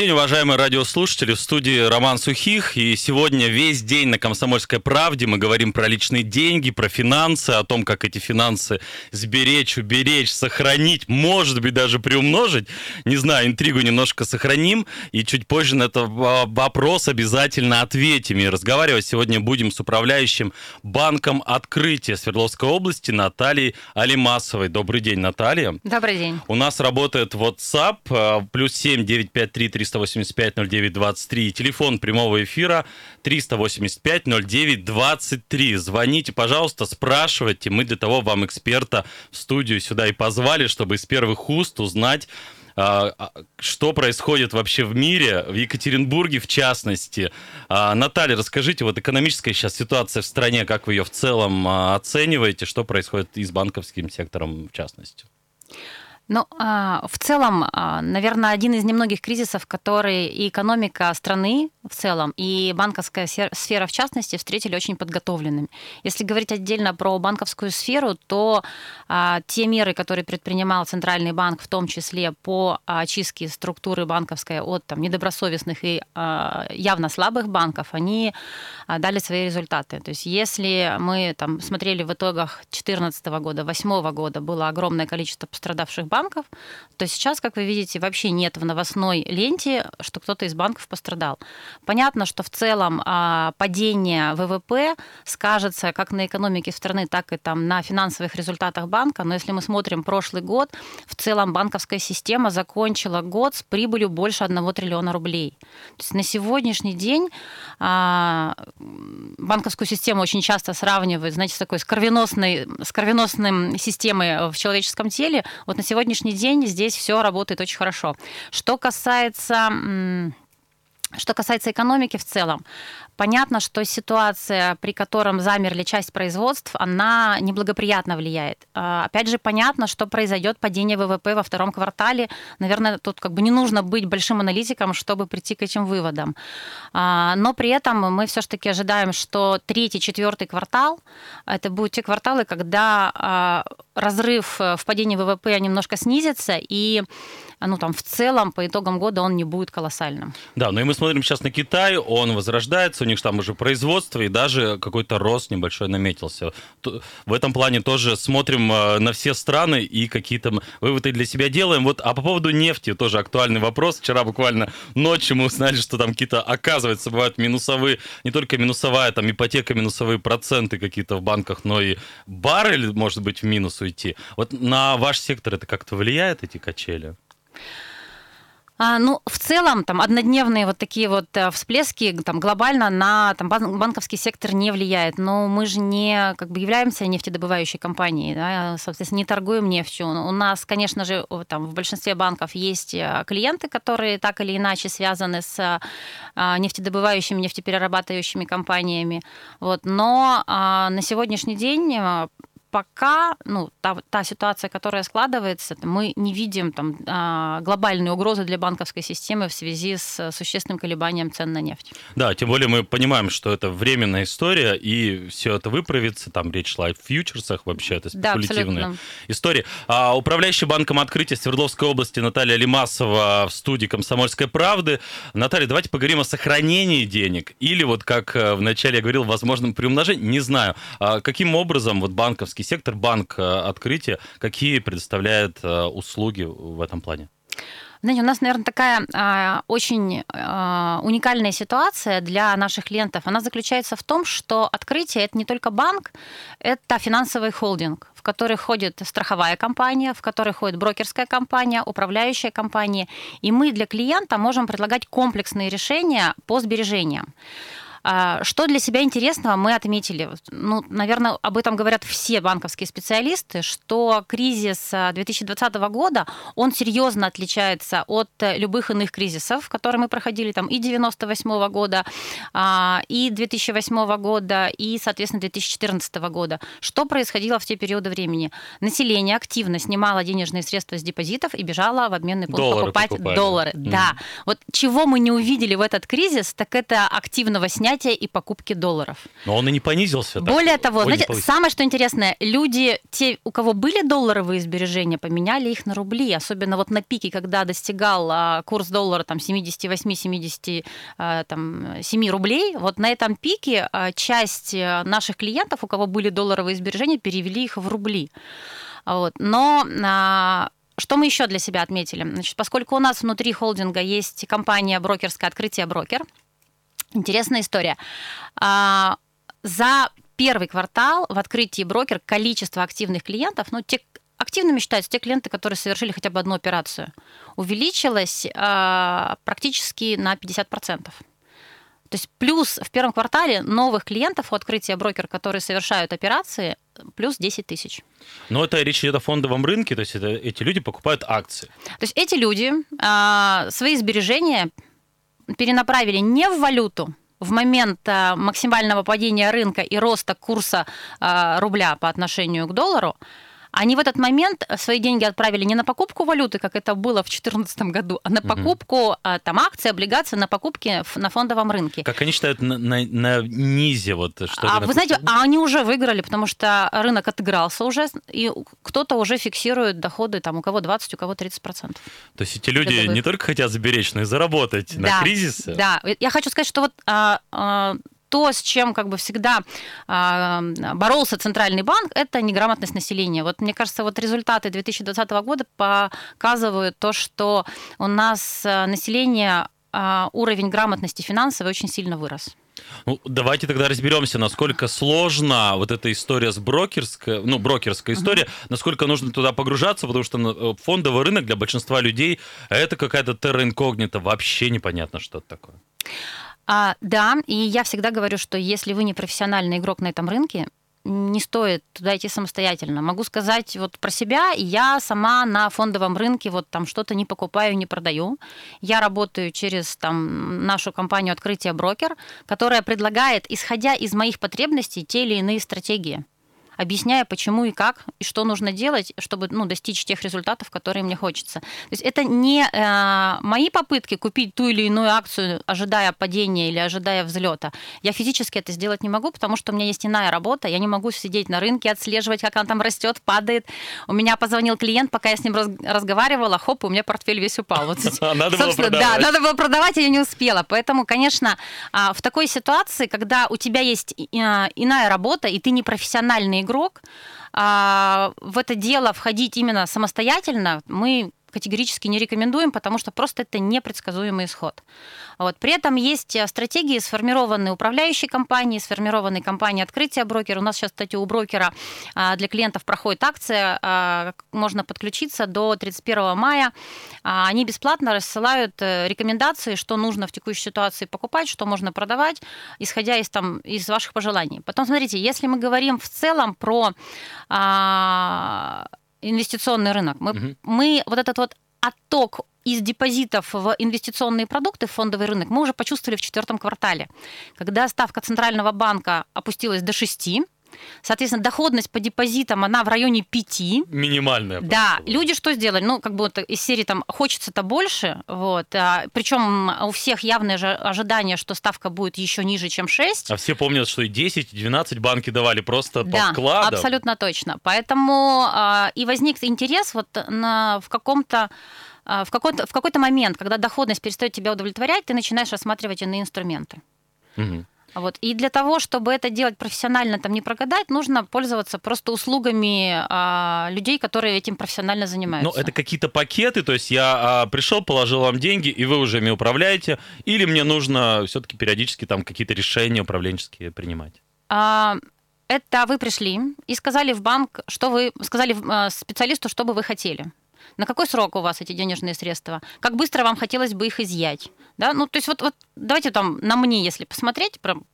День, уважаемые радиослушатели. В студии Роман Сухих. И сегодня весь день на «Комсомольской правде» мы говорим про личные деньги, про финансы, о том, как эти финансы сберечь, уберечь, сохранить, может быть, даже приумножить. Не знаю, интригу немножко сохраним. И чуть позже на этот вопрос обязательно ответим. И разговаривать сегодня будем с управляющим банком открытия Свердловской области Натальей Алимасовой. Добрый день, Наталья. Добрый день. У нас работает WhatsApp э, плюс 7 953 385 09 23. Телефон прямого эфира 385 09 23. Звоните, пожалуйста, спрашивайте. Мы для того вам эксперта в студию сюда и позвали, чтобы из первых уст узнать, а, а, что происходит вообще в мире, в Екатеринбурге в частности. А, Наталья, расскажите, вот экономическая сейчас ситуация в стране, как вы ее в целом оцениваете, что происходит и с банковским сектором в частности? Ну, а, в целом, а, наверное, один из немногих кризисов, который и экономика страны в целом, и банковская сфера в частности встретили очень подготовленными. Если говорить отдельно про банковскую сферу, то а, те меры, которые предпринимал Центральный банк, в том числе по очистке структуры банковской от там, недобросовестных и явно слабых банков, они дали свои результаты. То есть если мы там, смотрели в итогах 2014 года, 2008 года было огромное количество пострадавших банков, банков, то сейчас, как вы видите, вообще нет в новостной ленте, что кто-то из банков пострадал. Понятно, что в целом а, падение ВВП скажется как на экономике страны, так и там на финансовых результатах банка. Но если мы смотрим прошлый год, в целом банковская система закончила год с прибылью больше 1 триллиона рублей. То есть на сегодняшний день а, банковскую систему очень часто сравнивают, знаете, с такой с кровеносной, с кровеносной системой в человеческом теле. Вот на сегодня сегодняшний день здесь все работает очень хорошо. Что касается что касается экономики в целом, Понятно, что ситуация, при котором замерли часть производств, она неблагоприятно влияет. А, опять же, понятно, что произойдет падение ВВП во втором квартале. Наверное, тут как бы не нужно быть большим аналитиком, чтобы прийти к этим выводам. А, но при этом мы все-таки ожидаем, что третий, четвертый квартал это будут те кварталы, когда а, разрыв в падении ВВП немножко снизится и ну, там, в целом, по итогам года он не будет колоссальным. Да, ну и мы смотрим сейчас на Китай, он возрождается, у них там уже производство, и даже какой-то рост небольшой наметился. В этом плане тоже смотрим э, на все страны и какие-то выводы для себя делаем. Вот, а по поводу нефти тоже актуальный вопрос. Вчера буквально ночью мы узнали, что там какие-то, оказывается, бывают минусовые, не только минусовая, там ипотека, минусовые проценты какие-то в банках, но и баррель может быть в минус уйти. Вот на ваш сектор это как-то влияет, эти качели? А, ну, в целом, там, однодневные вот такие вот э, всплески там, глобально на там, банковский сектор не влияет. Но мы же не как бы являемся нефтедобывающей компанией, да, соответственно, не торгуем нефтью. У нас, конечно же, там, в большинстве банков есть э, клиенты, которые так или иначе связаны с э, нефтедобывающими, нефтеперерабатывающими компаниями. Вот. Но а, на сегодняшний день пока ну, та, та ситуация, которая складывается, мы не видим там, а, глобальной угрозы для банковской системы в связи с существенным колебанием цен на нефть. Да, тем более мы понимаем, что это временная история, и все это выправится. Там речь шла о фьючерсах, вообще это спекулятивная да, история. А управляющий банком открытия Свердловской области Наталья Лимасова в студии «Комсомольской правды». Наталья, давайте поговорим о сохранении денег. Или вот, как э, вначале я говорил, возможном приумножении. Не знаю, а каким образом вот банковский банковский сектор, банк э, открытия, какие предоставляет э, услуги в этом плане? Знаете, у нас, наверное, такая а, очень а, уникальная ситуация для наших клиентов. Она заключается в том, что открытие это не только банк, это финансовый холдинг, в который входит страховая компания, в который входит брокерская компания, управляющая компания. И мы для клиента можем предлагать комплексные решения по сбережениям. А, что для себя интересного мы отметили? Ну, наверное, об этом говорят все банковские специалисты, что кризис 2020 а, года, он серьезно отличается от любых иных кризисов, которые мы проходили там и 98 года, а, и 2008 года, и, соответственно, 2014 года. Что происходило в те периоды времени? Население активно снимало денежные средства с депозитов и бежало в обменный пункт доллары покупать покупали. доллары. Mm. Да. Вот чего мы не увидели в этот кризис, так это активного снятия принятия и покупки долларов. Но он и не понизился. Более так. того, знаете, самое что интересное, люди, те, у кого были долларовые сбережения, поменяли их на рубли, особенно вот на пике, когда достигал а, курс доллара там 78-77 а, там, 7 рублей, вот на этом пике а, часть а, наших клиентов, у кого были долларовые сбережения, перевели их в рубли. Вот. Но что мы еще для себя отметили? Значит, поскольку у нас внутри холдинга есть компания брокерская «Открытие брокер», интересная история. А, За первый квартал в открытии брокер количество активных клиентов, ну, те, активными считаются те клиенты, которые совершили хотя бы одну операцию, увеличилось а, практически на 50%. То есть плюс в первом квартале новых клиентов у открытия брокер, которые совершают операции, плюс 10 тысяч. Но это речь идет о фондовом рынке, то есть это, эти люди покупают акции. То есть эти люди а, свои сбережения перенаправили не в валюту в момент а, максимального падения рынка и роста курса а, рубля по отношению к доллару, они в этот момент свои деньги отправили не на покупку валюты, как это было в 2014 году, а на покупку а, там акций, облигаций, на покупки на фондовом рынке. Как они считают на, на- на низе, вот что А вы знаете, а они уже выиграли, потому что рынок отыгрался уже, и кто-то уже фиксирует доходы, там у кого 20, у кого 30 процентов. То есть эти люди не только хотят сберечь, но и заработать на Да, кризисе. Да, я хочу сказать, что вот а, а, то, с чем как бы всегда а, боролся Центральный банк, это неграмотность населения. Вот мне кажется, вот результаты 2020 года показывают то, что у нас а, население а, уровень грамотности финансовой очень сильно вырос. Ну, давайте тогда разберемся, насколько сложна вот эта история с брокерской, ну, брокерская история, насколько нужно туда погружаться, потому что ну, фондовый рынок для большинства людей это какая-то терра инкогнита, вообще непонятно, что это такое. А, да, и я всегда говорю, что если вы не профессиональный игрок на этом рынке, не стоит туда идти самостоятельно. Могу сказать вот про себя, я сама на фондовом рынке вот там что-то не покупаю, не продаю. Я работаю через там нашу компанию «Открытие брокер», которая предлагает, исходя из моих потребностей, те или иные стратегии объясняя, почему и как, и что нужно делать, чтобы ну, достичь тех результатов, которые мне хочется. То есть это не э, мои попытки купить ту или иную акцию, ожидая падения или ожидая взлета. Я физически это сделать не могу, потому что у меня есть иная работа. Я не могу сидеть на рынке, отслеживать, как она там растет, падает. У меня позвонил клиент, пока я с ним раз- разговаривала, хоп, у меня портфель весь упал. Вот, Надо было собственно, да, продавать. надо было продавать, я не успела. Поэтому, конечно, а, в такой ситуации, когда у тебя есть а, иная работа, и ты не профессиональный игрок, а, в это дело входить именно самостоятельно мы категорически не рекомендуем, потому что просто это непредсказуемый исход. Вот. При этом есть э, стратегии, сформированные управляющей компанией, сформированные компанией открытия брокера. У нас сейчас, кстати, у брокера а, для клиентов проходит акция, а, можно подключиться до 31 мая. А, Они бесплатно рассылают э, рекомендации, что нужно в текущей ситуации покупать, что можно продавать, исходя из, там, из ваших пожеланий. Потом, смотрите, если мы говорим в целом про инвестиционный рынок, мы, Мгм. мы вот этот вот отток из депозитов в инвестиционные продукты, в фондовый рынок, мы уже почувствовали в четвертом квартале, когда ставка Центрального банка опустилась до 6, соответственно, доходность по депозитам, она в районе 5, Минимальная. да, просто. люди что сделали? Ну, как бы вот из серии там хочется-то больше, вот, причем у всех явное же ожидание, что ставка будет еще ниже, чем 6. А все помнят, что и 10, и 12 банки давали просто по Да, вкладам. абсолютно точно. Поэтому а, и возник интерес вот на, в каком-то а, в какой-то, в какой-то момент, когда доходность перестает тебя удовлетворять, ты начинаешь рассматривать иные инструменты. Мгм. Вот. И для того, чтобы это делать профессионально, там не прогадать, нужно пользоваться просто услугами а, людей, которые этим профессионально занимаются. Ну, это какие-то пакеты, то есть я а, пришел, положил вам деньги, и вы уже ими управляете, или мне нужно все-таки периодически там какие-то решения управленческие принимать? А, это вы пришли и сказали в банк, что вы сказали а, специалисту, что бы вы хотели. На какой срок у вас эти денежные средства? Как быстро вам хотелось бы их изъять? Да? Ну, то есть вот, вот давайте там на мне, если посмотреть, прям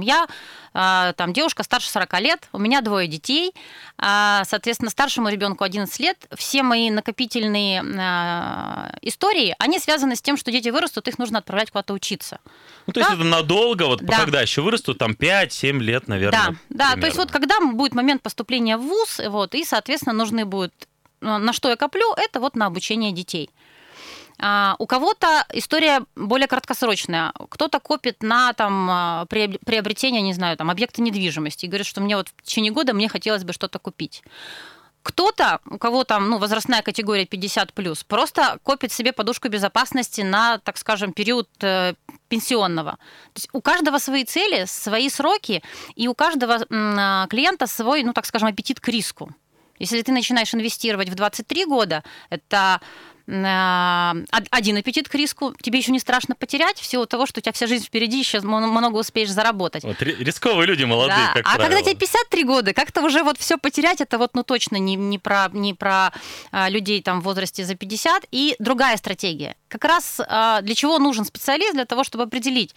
я а, там девушка старше 40 лет, у меня двое детей, а, соответственно, старшему ребенку 11 лет. Все мои накопительные а, истории, они связаны с тем, что дети вырастут, их нужно отправлять куда-то учиться. Ну, то есть Да. это надолго, вот Да. когда еще вырастут, там 5-7 лет, наверное. Да, да, то есть вот когда будет момент поступления в ВУЗ, вот, и, соответственно, нужны будут, на что я коплю, это вот на обучение детей. А, у кого-то история более краткосрочная. Кто-то копит на там, а, приобретение, не знаю, там, объекта недвижимости и говорит, что мне вот в течение года мне хотелось бы что-то купить. Кто-то, у кого там ну, возрастная категория 50 плюс, просто копит себе подушку безопасности на, так скажем, период э, пенсионного. То есть у каждого свои цели, свои сроки, и у каждого м, клиента свой, ну так скажем, аппетит к риску. Если ты начинаешь инвестировать в 23 года, это а, один аппетит к риску, тебе еще не страшно потерять, в силу того, что у тебя вся жизнь впереди, еще много успеешь заработать. Вот рисковые люди молодые, да. как А правило. когда тебе 53 года, как-то уже вот все потерять, это вот ну точно не, не про, не про а, людей там в возрасте за 50. И другая стратегия. Как раз а, для чего нужен специалист? Для того, чтобы определить,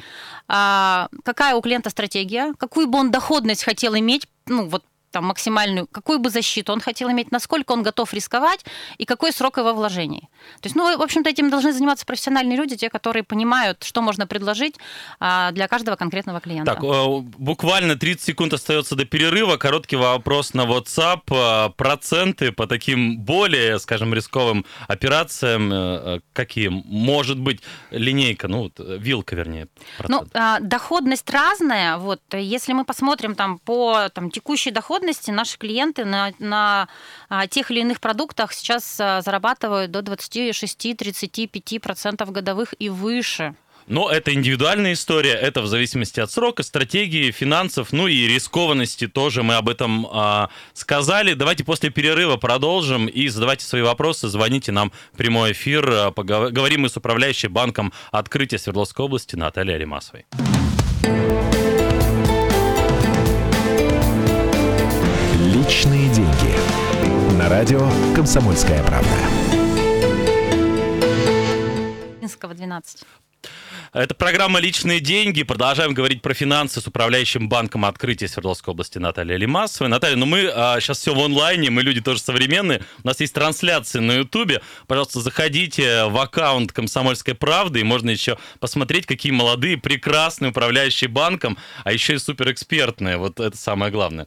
а, какая у клиента стратегия, какую бы он доходность хотел иметь, ну вот там, максимальную, какую бы защиту он хотел иметь, насколько он готов рисковать и какой срок его вложений. То есть, ну, в общем-то, этим должны заниматься профессиональные люди, те, которые понимают, что можно предложить а, для каждого конкретного клиента. Так, э, буквально 30 секунд остается до перерыва. Короткий вопрос на WhatsApp. Э, проценты по таким более, скажем, рисковым операциям э, какие? Может быть, линейка, ну, вилка, вернее. Процент. Ну, доходность разная. Вот, если мы посмотрим там по там, текущей доходности, доходности наши клиенты на, на а, тех или иных продуктах сейчас а, зарабатывают до 26-35% годовых и выше. Но это индивидуальная история, это в зависимости от срока, стратегии, финансов, ну и рискованности тоже мы об этом а, сказали. Давайте после перерыва продолжим и задавайте свои вопросы, звоните нам в прямой эфир. Поговорим мы с управляющей банком открытия Свердловской области Натальей Алимасовой. На радио «Комсомольская правда». Минского 12. Это программа «Личные деньги». Продолжаем говорить про финансы с управляющим банком открытия Свердловской области Натальей Лимасовой. Наталья, ну мы а, сейчас все в онлайне, мы люди тоже современные. У нас есть трансляции на Ютубе. Пожалуйста, заходите в аккаунт «Комсомольской правды», и можно еще посмотреть, какие молодые, прекрасные управляющие банком, а еще и суперэкспертные. Вот это самое главное.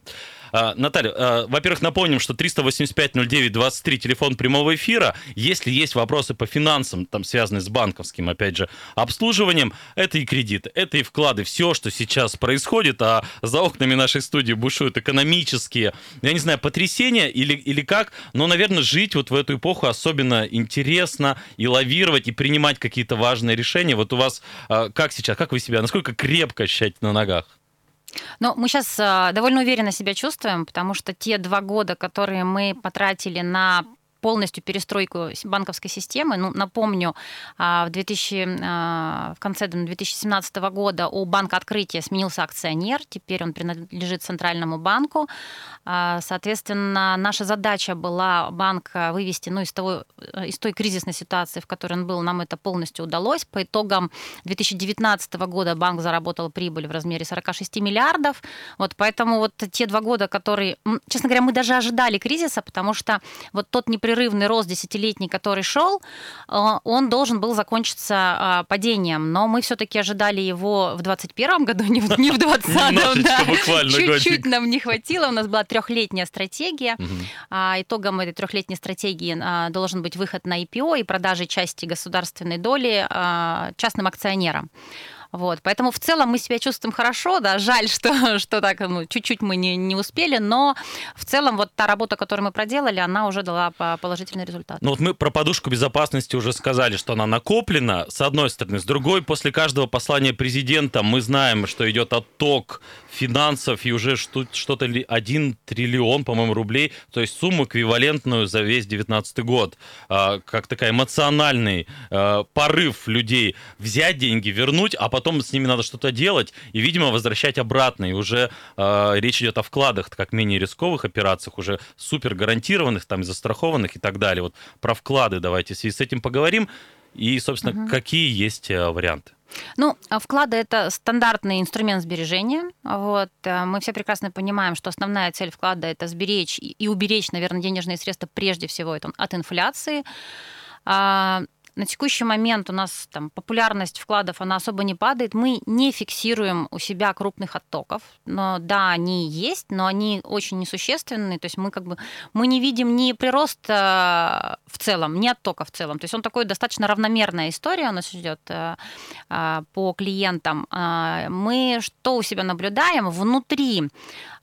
А, Наталья, а, во-первых, напомним, что 385-09-23, телефон прямого эфира. Если есть вопросы по финансам, там, связанные с банковским, опять же, обслуживанием, это и кредиты, это и вклады. Все, что сейчас происходит, а за окнами нашей студии бушуют экономические, я не знаю, потрясения или, или как, но, наверное, жить вот в эту эпоху особенно интересно и лавировать, и принимать какие-то важные решения. Вот у вас а, как сейчас, как вы себя, насколько крепко ощущаете на ногах? Но мы сейчас а, довольно уверенно себя чувствуем, потому что те два года, которые мы потратили на полностью перестройку банковской системы. Ну, напомню, а, в, 2000, а, в конце 2017 года у банка открытия сменился акционер, теперь он принадлежит Центральному банку. А, соответственно, наша задача была банк вывести ну, из, того, из той кризисной ситуации, в которой он был, нам это полностью удалось. По итогам 2019 года банк заработал прибыль в размере 46 миллиардов. Вот поэтому вот те два года, которые, честно говоря, мы даже ожидали кризиса, потому что вот тот непредвиденный непрерывный рост десятилетний, который шел, э, он должен был закончиться а, падением. Но мы все-таки ожидали его в 2021 году, не в 2020. Да. буквально Чуть-чуть нам не хватило. У нас была трехлетняя стратегия. А, итогом этой трехлетней стратегии а, должен быть выход на IPO и продажи части государственной доли частным акционерам. Вот, поэтому в целом мы себя чувствуем хорошо, да, жаль, что, что так, ну, чуть-чуть мы не, не успели, но в целом вот та работа, которую мы проделали, она уже дала положительный результат. Ну вот мы про подушку безопасности уже сказали, что она накоплена, с одной стороны. С другой, после каждого послания президента мы знаем, что идет отток финансов и уже что-то ли 1 триллион, по-моему, рублей, то есть сумму эквивалентную за весь 2019 год. А, как такая эмоциональный а, порыв людей взять деньги, вернуть, а потом с ними надо что-то делать и, видимо, возвращать обратно. И уже а, речь идет о вкладах, как менее рисковых операциях, уже супер гарантированных, там, застрахованных и так далее. Вот про вклады давайте в связи с этим поговорим. И, собственно, угу. какие есть варианты? Ну, а вклады – это стандартный инструмент сбережения. Вот. Э, мы все прекрасно понимаем, что основная цель вклада – это сберечь и уберечь, наверное, денежные средства прежде всего это от инфляции. На текущий момент у нас там популярность вкладов, она особо не падает. Мы не фиксируем у себя крупных оттоков. Но да, они есть, но они очень несущественные. То есть мы как бы мы не видим ни прироста в целом, ни оттока в целом. То есть он такой достаточно равномерная история у нас идет э, а, по клиентам. Мы что у себя наблюдаем? Внутри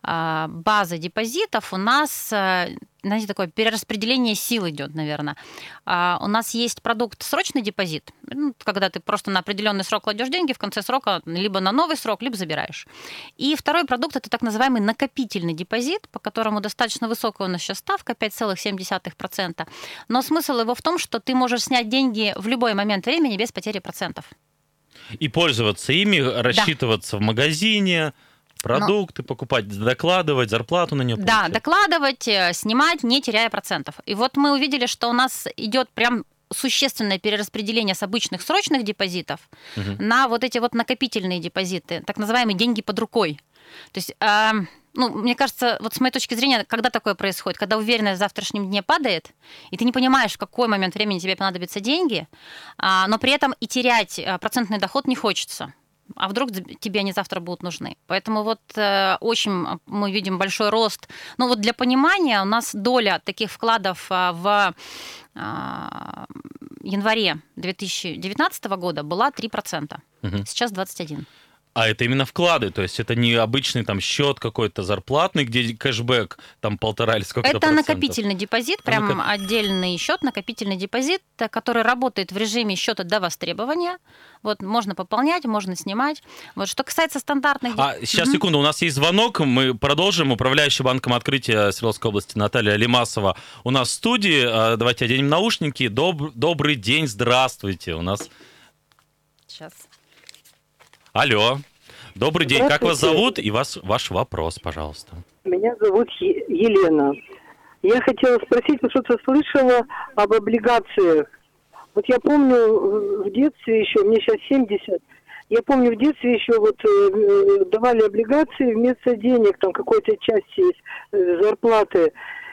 базы депозитов у нас э, знаете, такое перераспределение сил идет, наверное. А у нас есть продукт срочный депозит, ну, когда ты просто на определенный срок кладешь деньги, в конце срока либо на новый срок, либо забираешь. И второй продукт это так называемый накопительный депозит, по которому достаточно высокая у нас сейчас ставка 5,7%. Но смысл его в том, что ты можешь снять деньги в любой момент времени без потери процентов. И пользоваться ими, рассчитываться да. в магазине, Продукты Но... покупать, докладывать, зарплату на нее Да, докладывать, э, снимать, не теряя процентов. И вот мы увидели, что у нас идет прям существенное перераспределение с обычных срочных депозитов угу. на вот эти вот накопительные депозиты, так называемые деньги под рукой. То есть, э, ну, мне кажется, вот с моей точки зрения, когда такое происходит, когда уверенность в завтрашнем дне падает, и ты не понимаешь, в какой момент времени тебе понадобятся деньги, э, но при этом и терять э, процентный доход не хочется а вдруг тебе они завтра будут нужны. Поэтому вот э, очень мы видим большой рост. Ну вот для понимания у нас доля таких вкладов э, в э, январе 2019 года была 3%. Угу. Сейчас 21%. А это именно вклады, то есть это не обычный там счет какой-то зарплатный, где кэшбэк там полтора или сколько-то Это накопительный депозит, прям накоп... отдельный счет, накопительный депозит, который работает в режиме счета до востребования. Вот можно пополнять, можно снимать. Вот что касается стандартных... А сейчас, секунду, у нас есть звонок, мы продолжим. Управляющий банком открытия Свердловской области Наталья Лимасова у нас в студии. А, давайте оденем наушники. Доб... Добрый день, здравствуйте. У нас... Сейчас. Алло. Добрый день. Как вас зовут? И вас, ваш вопрос, пожалуйста. Меня зовут Елена. Я хотела спросить, вы что-то слышала об облигациях? Вот я помню в детстве еще, мне сейчас 70, я помню в детстве еще вот э, давали облигации вместо денег, там какой-то части э, зарплаты,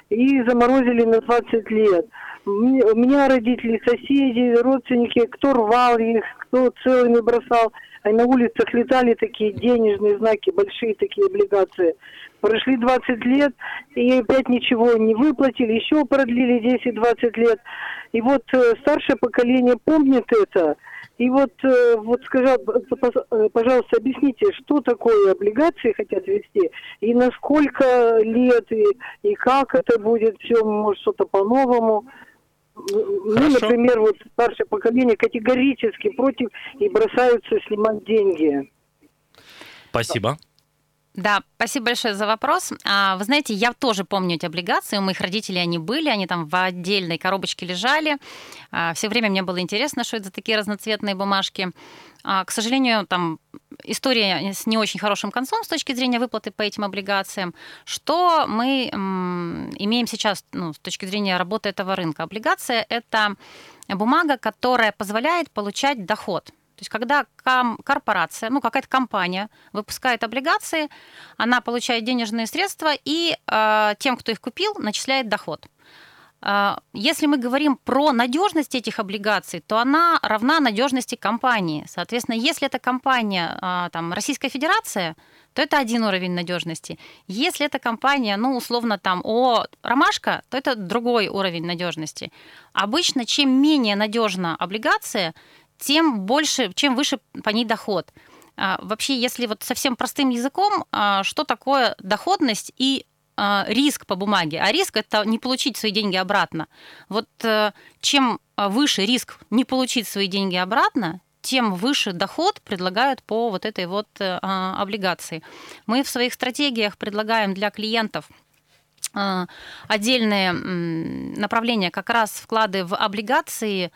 и заморозили на 20 лет. У меня родители, соседи, родственники, кто рвал их, кто целыми бросал а на улицах летали такие денежные знаки, большие такие облигации. Прошли 20 лет, и опять ничего не выплатили, еще продлили 10-20 лет. И вот э, старшее поколение помнит это. И вот, э, вот скажи, э, пожалуйста, объясните, что такое облигации хотят вести, и на сколько лет, и, и как это будет, все, может, что-то по-новому. Ну, например, вот старшее поколение категорически против и бросаются снимать деньги. Спасибо. Да, спасибо большое за вопрос. А, вы знаете, я тоже помню эти облигации. У моих родителей они были, они там в отдельной коробочке лежали. А, Все время мне было интересно, что это за такие разноцветные бумажки. А, к сожалению, там история с не очень хорошим концом с точки зрения выплаты по этим облигациям. Что мы имеем сейчас ну, с точки зрения работы этого рынка? Облигация – это бумага, которая позволяет получать доход есть когда корпорация, ну какая-то компания выпускает облигации, она получает денежные средства и э, тем, кто их купил, начисляет доход. Э, если мы говорим про надежность этих облигаций, то она равна надежности компании. Соответственно, если это компания э, там, Российская Федерация, то это один уровень надежности. Если это компания, ну, условно, там, о, ромашка, то это другой уровень надежности. Обычно, чем менее надежна облигация, тем больше, чем выше по ней доход. А, вообще, если вот совсем простым языком, а, что такое доходность и а, риск по бумаге. А риск это не получить свои деньги обратно. Вот э, чем выше риск не получить свои деньги обратно, тем выше доход предлагают по вот этой вот э, облигации. Мы в своих стратегиях предлагаем для клиентов отдельные направления, как раз вклады в облигации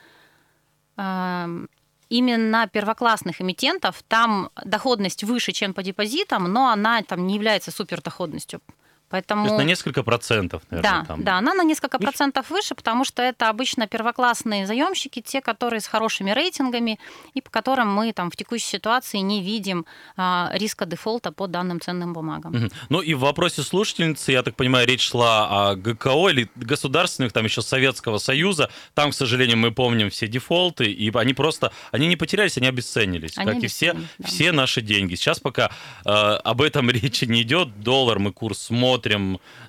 именно первоклассных эмитентов там доходность выше, чем по депозитам, но она там не является супердоходностью. Поэтому... То есть на несколько процентов, наверное, да, там. да, она на несколько процентов выше, потому что это обычно первоклассные заемщики, те, которые с хорошими рейтингами и по которым мы там в текущей ситуации не видим а, риска дефолта по данным ценным бумагам. Мгм. Ну и в вопросе слушательницы, я так понимаю, речь шла о ГКО или государственных, там еще Советского Союза. Там, к сожалению, мы помним все дефолты, и они просто, они не потерялись, они обесценились, Они как и все, да. все наши деньги. Сейчас пока э, об этом речи не идет, доллар мы курс смотрим,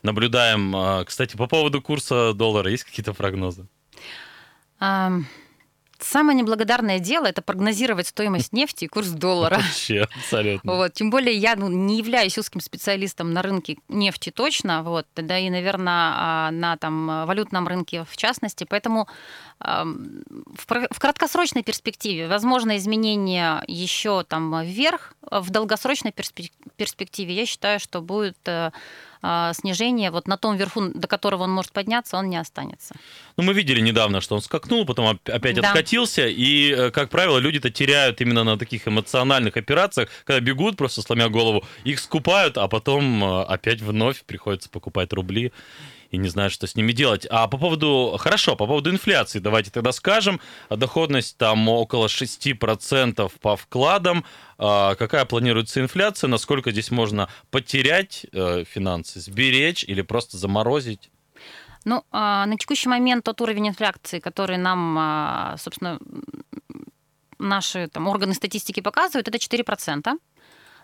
наблюдаем. Э, Кстати, по поводу курса доллара есть какие-то прогнозы? Ам, Самое неблагодарное дело это прогнозировать стоимость нефти и курс доллара. Вообще, абсолютно. Вот. Тем более я ну, не являюсь узким специалистом на рынке нефти точно, вот, да и, наверное, на там, валютном рынке в частности. Поэтому в, краткосрочной перспективе возможно изменение еще там вверх. В долгосрочной перспек- перспективе я считаю, что будет э, а, снижение вот на том верху, до которого он может подняться, он не останется. Ну, мы видели недавно, что он скакнул, потом оп- опять Да. откатился, и, э, как правило, люди-то теряют именно на таких эмоциональных операциях, когда бегут просто сломя голову, их скупают, а потом э, опять вновь приходится покупать рубли и не знают, что с ними делать. А по поводу, хорошо, по поводу инфляции, давайте тогда скажем, доходность там около 6% по вкладам, А какая планируется инфляция, насколько здесь можно потерять э, финансы, сберечь или просто заморозить? Ну, а, на текущий момент тот уровень инфляции, который нам, а, собственно, наши там, органы статистики показывают, это 4%.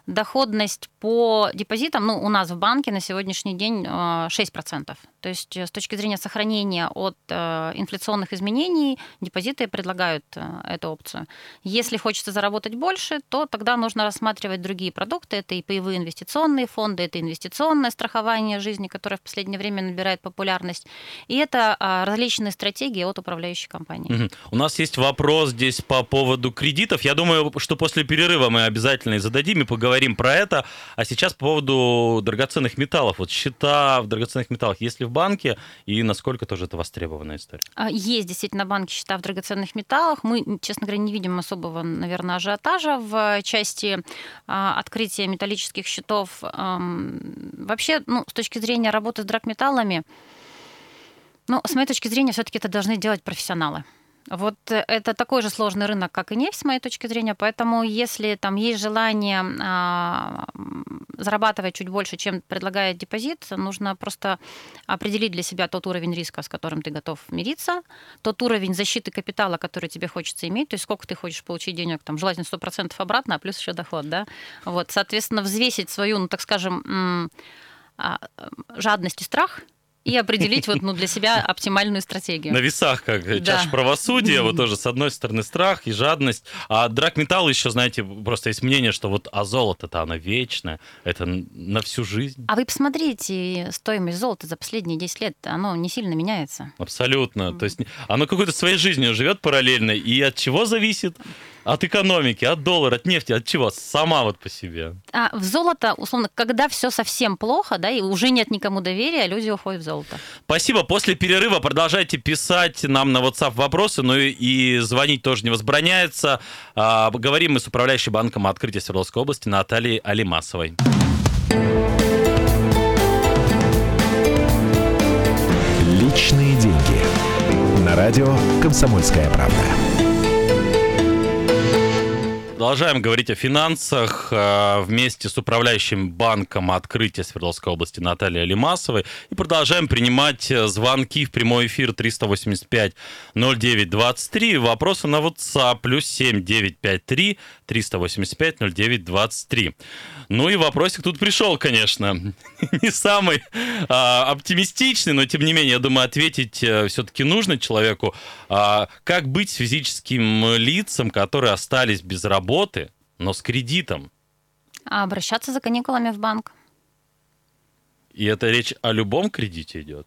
Доходность по депозитам, ну, у нас в банке на сегодняшний день а, 6%. То есть э, с точки зрения сохранения от э, инфляционных изменений депозиты предлагают э, эту опцию. Если хочется заработать больше, то тогда нужно рассматривать другие продукты. Это и паевые инвестиционные фонды, это инвестиционное страхование жизни, которое в последнее время набирает популярность. И это а, различные стратегии от управляющей компании. Мгм. У нас есть вопрос здесь по поводу кредитов. Я думаю, что после перерыва мы обязательно и зададим и поговорим про это. А сейчас по поводу драгоценных металлов. Вот счета в драгоценных металлах есть ли в банке и насколько тоже это востребованная история? А, Есть действительно банки счета в драгоценных металлах. Мы, честно говоря, не видим особого, наверное, ажиотажа в части а, открытия металлических счетов. Вообще, ну, с точки зрения работы с драгметаллами, ну, с моей точки зрения, все-таки это должны делать профессионалы. Вот э, это такой же сложный рынок, как и нефть, с моей точки зрения. Поэтому, если там есть желание а, зарабатывать чуть больше, чем предлагает депозит, нужно просто определить для себя тот уровень риска, с которым ты готов мириться, тот уровень защиты капитала, который тебе хочется иметь, то есть сколько ты хочешь получить денег, там, желательно 100% обратно, а плюс еще доход, да. Вот, соответственно, взвесить свою, ну, так скажем, а, жадность и страх и определить вот, ну, для себя оптимальную стратегию. На весах, как Да. чаша правосудия, вот тоже с одной стороны страх и жадность, а драгметалл еще, знаете, просто есть мнение, что вот а золото-то оно вечное, это на всю жизнь. А вы посмотрите стоимость золота за последние 10 лет, оно не сильно меняется. Абсолютно. То есть оно какой-то своей жизнью живет параллельно. И от чего зависит? От экономики, от доллара, от нефти, от чего? Сама вот по себе. А в золото, условно, когда все совсем плохо, да, и уже нет никому доверия, люди уходят в золото. Спасибо. После перерыва продолжайте писать нам на WhatsApp вопросы, ну и, и звонить тоже не возбраняется. А, говорим мы с управляющей банком открытия Свердловской области Натальей Алимасовой. Личные деньги. На радио «Комсомольская правда». Продолжаем говорить о финансах э, вместе с управляющим банком открытия Свердловской области Натальей Алимасовой. И продолжаем принимать э, звонки в прямой эфир 385-09-23. Вопросы на WhatsApp плюс 7953 385-09-23. Ну и вопросик тут пришел, конечно. Не самый а, оптимистичный, но тем не менее, я думаю, ответить все-таки нужно человеку. А, как быть с физическим лицам, которые остались без работы, но с кредитом? А обращаться за каникулами в банк. И это речь о любом кредите идет?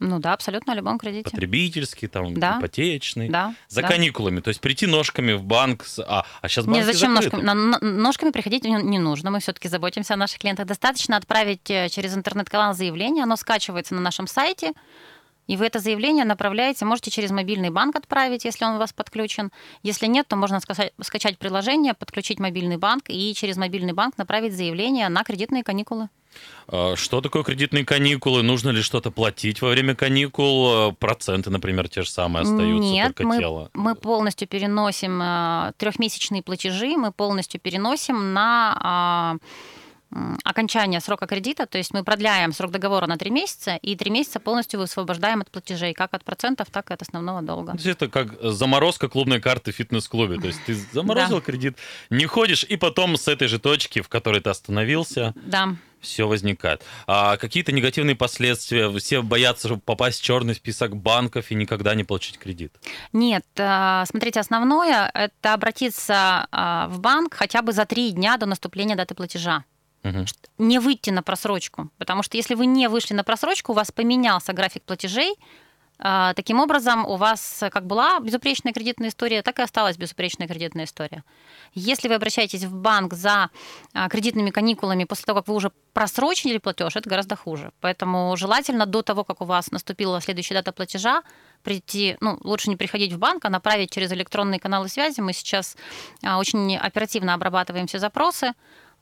Ну да, абсолютно о любом кредите. Потребительский, там, Да. ипотечный. Да. За да. каникулами, то есть прийти ножками в банк. с- А, а сейчас банки Не, зачем закрыты. ножками? Ножками приходить не, не нужно. Мы все-таки заботимся о наших клиентах. Достаточно отправить э, через интернет-канал заявление. Оно скачивается на нашем сайте. И вы это заявление направляете, можете через мобильный банк отправить, если он у вас подключен. Если нет, то можно скачать, скачать приложение, подключить мобильный банк и через мобильный банк направить заявление на кредитные каникулы. А Что такое кредитные каникулы? Нужно ли что-то платить во время каникул? Э, Проценты, например, те же самые остаются, Нет, только мы, тело. мы полностью переносим э, трехмесячные платежи, мы полностью переносим на а, м, окончание срока кредита, то есть мы продляем срок договора на три месяца, и три месяца полностью высвобождаем от платежей, как от процентов, так и от основного долга. То есть это как заморозка клубной карты в фитнес-клубе. То есть ты заморозил кредит, не ходишь, и потом с этой же точки, в которой ты остановился, Да. все возникает. А какие-то негативные последствия? Все боятся попасть в черный список банков и никогда не получить кредит. Нет, э, смотрите, основное – это обратиться э, в банк хотя бы за три дня до наступления даты платежа. Мгм. не выйти на просрочку. Потому что если вы не вышли на просрочку, у вас поменялся график платежей. А, Таким образом, у вас как была безупречная кредитная история, так и осталась безупречная кредитная история. Если вы обращаетесь в банк за а, кредитными каникулами после того, как вы уже просрочили платеж, это гораздо хуже. Поэтому желательно до того, как у вас наступила следующая дата платежа, прийти, ну, лучше не приходить в банк, а направить через электронные каналы связи. Мы сейчас а, очень оперативно обрабатываем все запросы,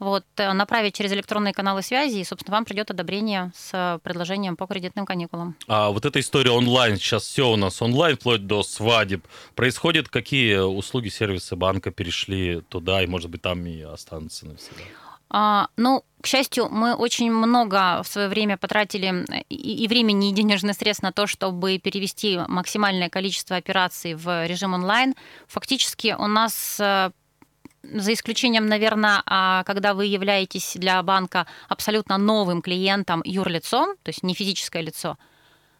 вот, э, направить через электронные каналы связи, и, собственно, вам придет одобрение с э, предложением по кредитным каникулам. А вот эта история онлайн, сейчас все у нас онлайн, вплоть до свадеб. Происходит, какие услуги, сервисы банка перешли туда, и, может быть, там и останутся навсегда? А, ну, к счастью, мы очень много в свое время потратили э, и, и времени, и денежных средств на то, чтобы перевести максимальное количество операций в режим онлайн. Фактически у нас за исключением, наверное, а, когда вы являетесь для банка абсолютно новым клиентом юрлицом, то есть не физическое лицо,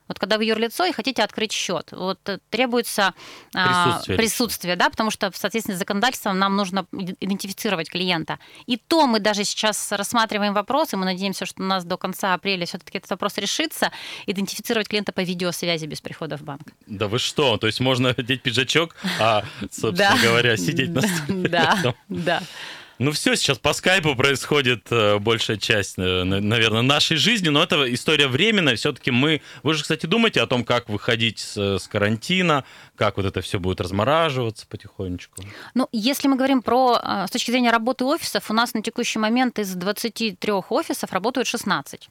вот когда вы юрлицо и хотите открыть счет, вот э, требуется а, Присутствие присутствие, да, потому что в соответствии с законодательством нам нужно иде- идентифицировать клиента. И то мы даже сейчас рассматриваем вопрос, и мы надеемся, что у нас до конца апреля все-таки этот вопрос решится, идентифицировать клиента по видеосвязи без прихода в банк. Да вы что? То есть можно одеть пиджачок, а, собственно говоря, сидеть на стуле. Да, да. Ну все, сейчас по скайпу происходит э, большая часть, э, на- наверное, нашей жизни, но это история временная. Все-таки мы... Вы же, кстати, думаете о том, как выходить с, с карантина, как вот это все будет размораживаться потихонечку? Ну, если мы говорим про, э, с точки зрения работы офисов, у нас на текущий момент из 23 офисов работают 16.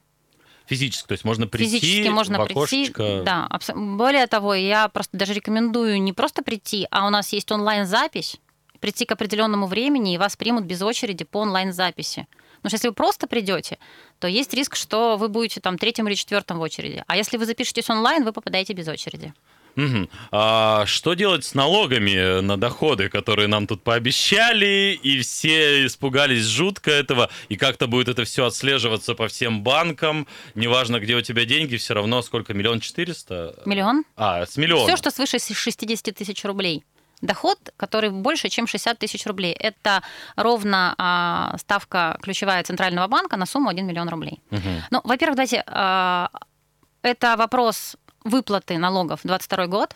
Физически, то есть можно прийти Физически можно в прийти. Да, абсо- более того, я просто даже рекомендую не просто прийти, а у нас есть онлайн-запись, прийти к определенному времени, и вас примут без очереди по онлайн-записи. Потому что если вы просто придете, то есть риск, что вы будете там третьим или четвертым в очереди. А если вы запишетесь онлайн, вы попадаете без очереди. Мгм. А что делать с налогами на доходы, которые нам тут пообещали, и все испугались жутко этого, и как-то будет это все отслеживаться по всем банкам, неважно, где у тебя деньги, все равно сколько, миллион четыреста? Миллион. А, с миллиона. Все, что свыше 60 тысяч рублей. Доход, который больше, чем 60 тысяч рублей. Это ровно а, ставка ключевая Центрального банка на сумму 1 миллион рублей. Мгм. Ну, во-первых, давайте, а, это вопрос выплаты налогов 22 год,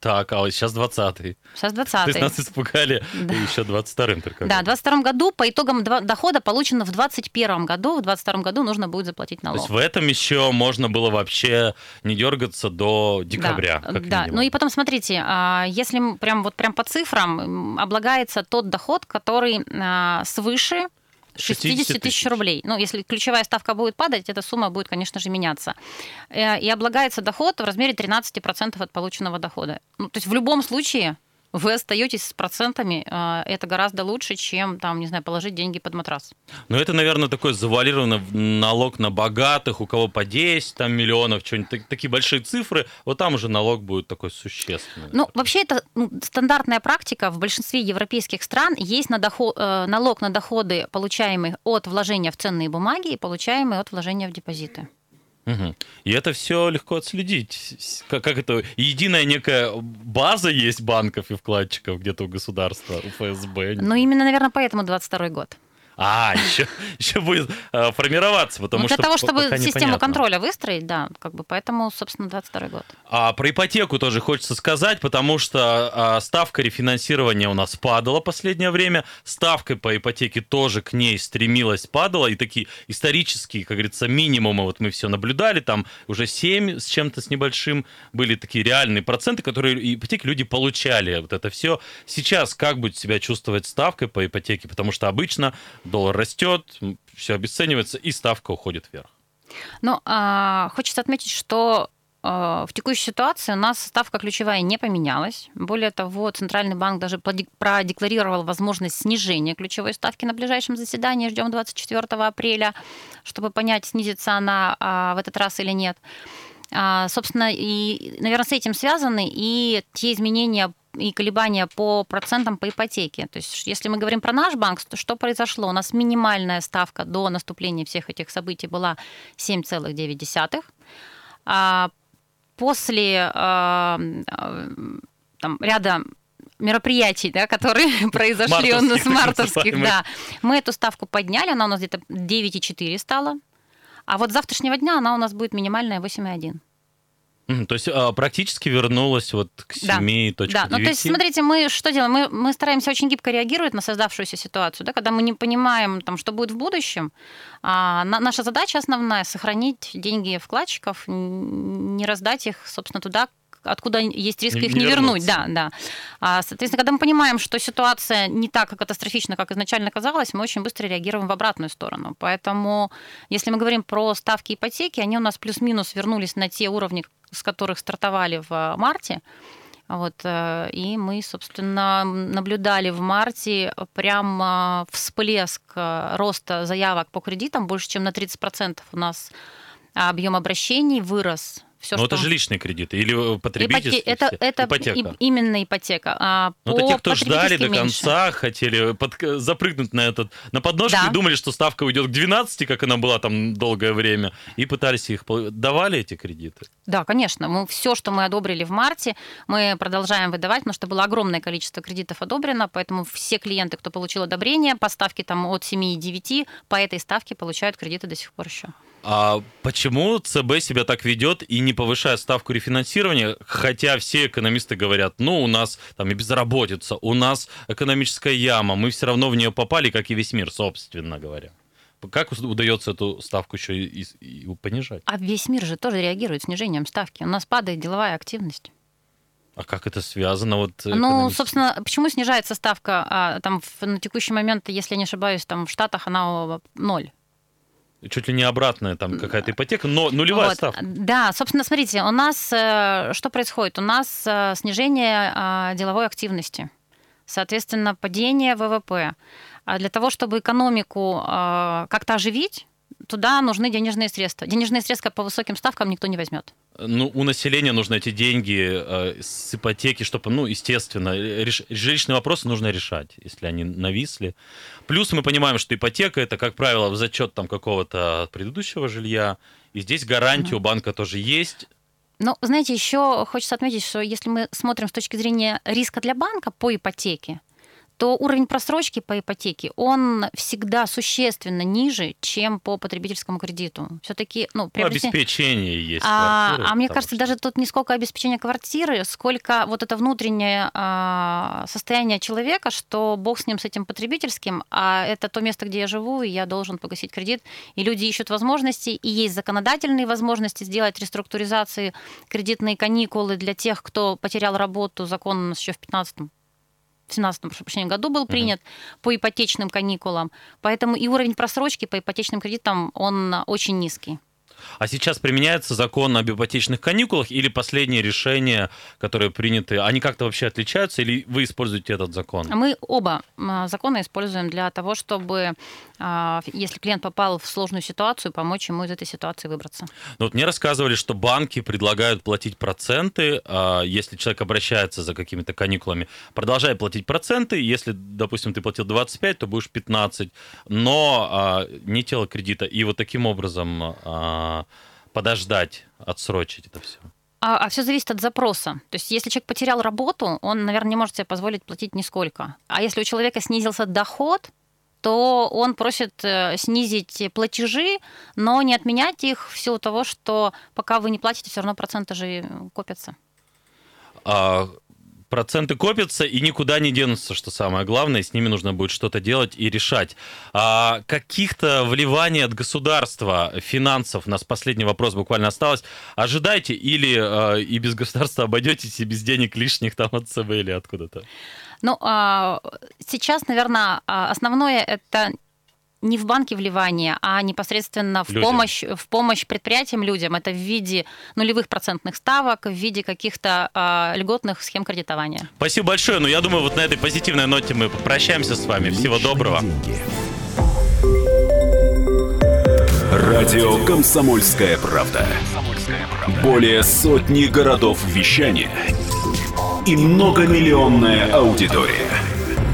Так, а вот сейчас 20-й. сейчас То есть 20 нас испугали Да. еще 22-м только. Да, в 22 году по итогам дохода получено в 21 году, в 22 году нужно будет заплатить То налог. есть в этом еще можно было вообще не дергаться до декабря, Да, да. минимум. Ну и потом смотрите, а, если прям вот прям по цифрам облагается тот доход, который а, свыше 60 60 тысяч тысяч. рублей. Ну, если ключевая ставка будет падать, эта сумма будет, конечно же, меняться. Э, И облагается доход в размере 13% от полученного дохода. Ну, то есть в любом случае вы остаетесь с процентами, э, это гораздо лучше, чем, там, не знаю, положить деньги под матрас. Но это, наверное, такой завуалированный налог на богатых, у кого по 10 там, миллионов, что-нибудь, так- такие большие цифры, вот там уже налог будет такой существенный. Ну, вообще это ну, стандартная практика в большинстве европейских стран. Есть на доход, э, налог на доходы, получаемые от вложения в ценные бумаги и получаемые от вложения в депозиты. Мгм. И это все легко отследить. Как, как это? Единая некая база есть банков и вкладчиков где-то у государства, у ФСБ. Ну, именно, наверное, поэтому 22 год. А, еще, еще будет э, формироваться, потому Ну, для что того, по- чтобы систему непонятно. контроля выстроить, да, как бы поэтому, собственно, 22 год. А про ипотеку тоже хочется сказать, потому что а, ставка рефинансирования у нас падала последнее время, ставка по ипотеке тоже к ней стремилась, падала, и такие исторические, как говорится, минимумы, вот мы все наблюдали, там уже 7 с чем-то с небольшим были такие реальные проценты, которые ипотеки люди получали, вот это все. Сейчас как будет себя чувствовать ставкой по ипотеке, потому что обычно доллар растет, все обесценивается, и ставка уходит вверх. Ну, а, хочется отметить, что а, в текущей ситуации у нас ставка ключевая не поменялась. Более того, Центральный банк даже продекларировал возможность снижения ключевой ставки на ближайшем заседании. Ждем 24 апреля, чтобы понять, снизится она а, в этот раз или нет. А, собственно, и, наверное, с этим связаны и те изменения и колебания по процентам по ипотеке. То есть, если мы говорим про наш банк, то что произошло? У нас минимальная ставка до наступления всех этих событий была 7,9. А после а, там, ряда мероприятий, да, которые произошли у нас мартовских, да, мы эту ставку подняли, она у нас где-то 9,4 стала, а вот с завтрашнего дня она у нас будет минимальная 8,1. То есть а, практически вернулась вот к 7.9. Да, да. ну то есть смотрите, мы что делаем? Мы, мы стараемся очень гибко реагировать на создавшуюся ситуацию, да, когда мы не понимаем, там, что будет в будущем. А, на, наша задача основная – сохранить деньги вкладчиков, не раздать их, собственно, туда, откуда есть риск их не, не вернуть. Да, да. А, соответственно, когда мы понимаем, что ситуация не так катастрофична, как изначально казалось, мы очень быстро реагируем в обратную сторону. Поэтому, если мы говорим про ставки ипотеки, они у нас плюс-минус вернулись на те уровни, с которых стартовали в марте. Вот, э, и мы, собственно, наблюдали в марте прям всплеск э, роста заявок по кредитам больше, чем на 30% у нас объем обращений вырос все, Но что... это же личные кредиты или потребительские? Ипоте... Это, это ипотека. И, именно ипотека. А Но ну, это те, кто ждали до конца, меньше. хотели под... запрыгнуть на этот на подножку да. и думали, что ставка уйдет к 12, как она была там долгое время, и пытались их... Давали эти кредиты? Да, конечно. Мы все, что мы одобрили в марте, мы продолжаем выдавать, потому что было огромное количество кредитов одобрено, поэтому все клиенты, кто получил одобрение по ставке там, от 7,9, по этой ставке получают кредиты до сих пор еще. А почему ЦБ себя так ведет и не повышает ставку рефинансирования, хотя все экономисты говорят, ну, у нас там и безработица, у нас экономическая яма, мы все равно в нее попали, как и весь мир, собственно говоря. Как удается эту ставку еще и, и, и понижать? А весь мир же тоже реагирует снижением ставки. У нас падает деловая активность. А как это связано? Вот, ну, собственно, почему снижается ставка? А, там в, на текущий момент, если я не ошибаюсь, там в Штатах она ноль чуть ли не обратная там какая-то ипотека, но нулевая вот. ставка. Да, собственно, смотрите, у нас э, что происходит? У нас э, снижение а, деловой активности, соответственно, падение ВВП. А для того, чтобы экономику а, как-то оживить, туда нужны денежные средства. Денежные средства по высоким ставкам никто не возьмет. Ну, у населения нужны эти деньги э, с ипотеки, чтобы, ну, естественно, реш... жилищные вопросы нужно решать, если они нависли. Плюс мы понимаем, что ипотека это, как правило, в зачет там какого-то предыдущего жилья, и здесь гарантия у банка тоже есть. Ну, знаете, еще хочется отметить, что если мы смотрим с точки зрения риска для банка по ипотеке, то уровень просрочки по ипотеке, он всегда существенно ниже, чем по потребительскому кредиту. Все-таки, ну, приобретение... ну, обеспечение есть. А, квартиры, а мне кажется, что... даже тут не сколько обеспечение квартиры, сколько вот это внутреннее а, состояние человека, что бог с ним, с этим потребительским, а это то место, где я живу, и я должен погасить кредит. И люди ищут возможности, и есть законодательные возможности сделать реструктуризации, кредитные каникулы для тех, кто потерял работу. Закон у нас еще в 15 в 2017 прошу прощения, году был принят uh-huh. по ипотечным каникулам. Поэтому и уровень просрочки по ипотечным кредитам, он очень низкий. А сейчас применяется закон об ипотечных каникулах или последние решения, которые приняты, они как-то вообще отличаются или вы используете этот закон? Мы оба закона используем для того, чтобы, а, если клиент попал в сложную ситуацию, помочь ему из этой ситуации выбраться. Ну, вот мне рассказывали, что банки предлагают платить проценты, а, если человек обращается за какими-то каникулами. Продолжай платить проценты, если, допустим, ты платил 25, то будешь 15, но а, не тело кредита. И вот таким образом подождать, отсрочить это все? А, а все зависит от запроса. То есть, если человек потерял работу, он, наверное, не может себе позволить платить нисколько. А если у человека снизился доход, то он просит э, снизить платежи, но не отменять их в силу того, что пока вы не платите, все равно проценты же копятся. А проценты копятся и никуда не денутся, что самое главное, с ними нужно будет что-то делать и решать. А каких-то вливаний от государства, финансов, у нас последний вопрос буквально осталось, ожидаете или э, и без государства обойдетесь, и без денег лишних там от ЦБ или откуда-то? Ну, а, сейчас, наверное, а, основное это не в банке вливания, а непосредственно в помощь, в помощь предприятиям, людям. Это в виде нулевых процентных ставок, в виде каких-то э, льготных схем кредитования. Спасибо большое. Ну, я думаю, вот на этой позитивной ноте мы попрощаемся с вами. Всего Личные доброго. Деньги. Радио «Комсомольская правда». Более сотни городов вещания и многомиллионная аудитория.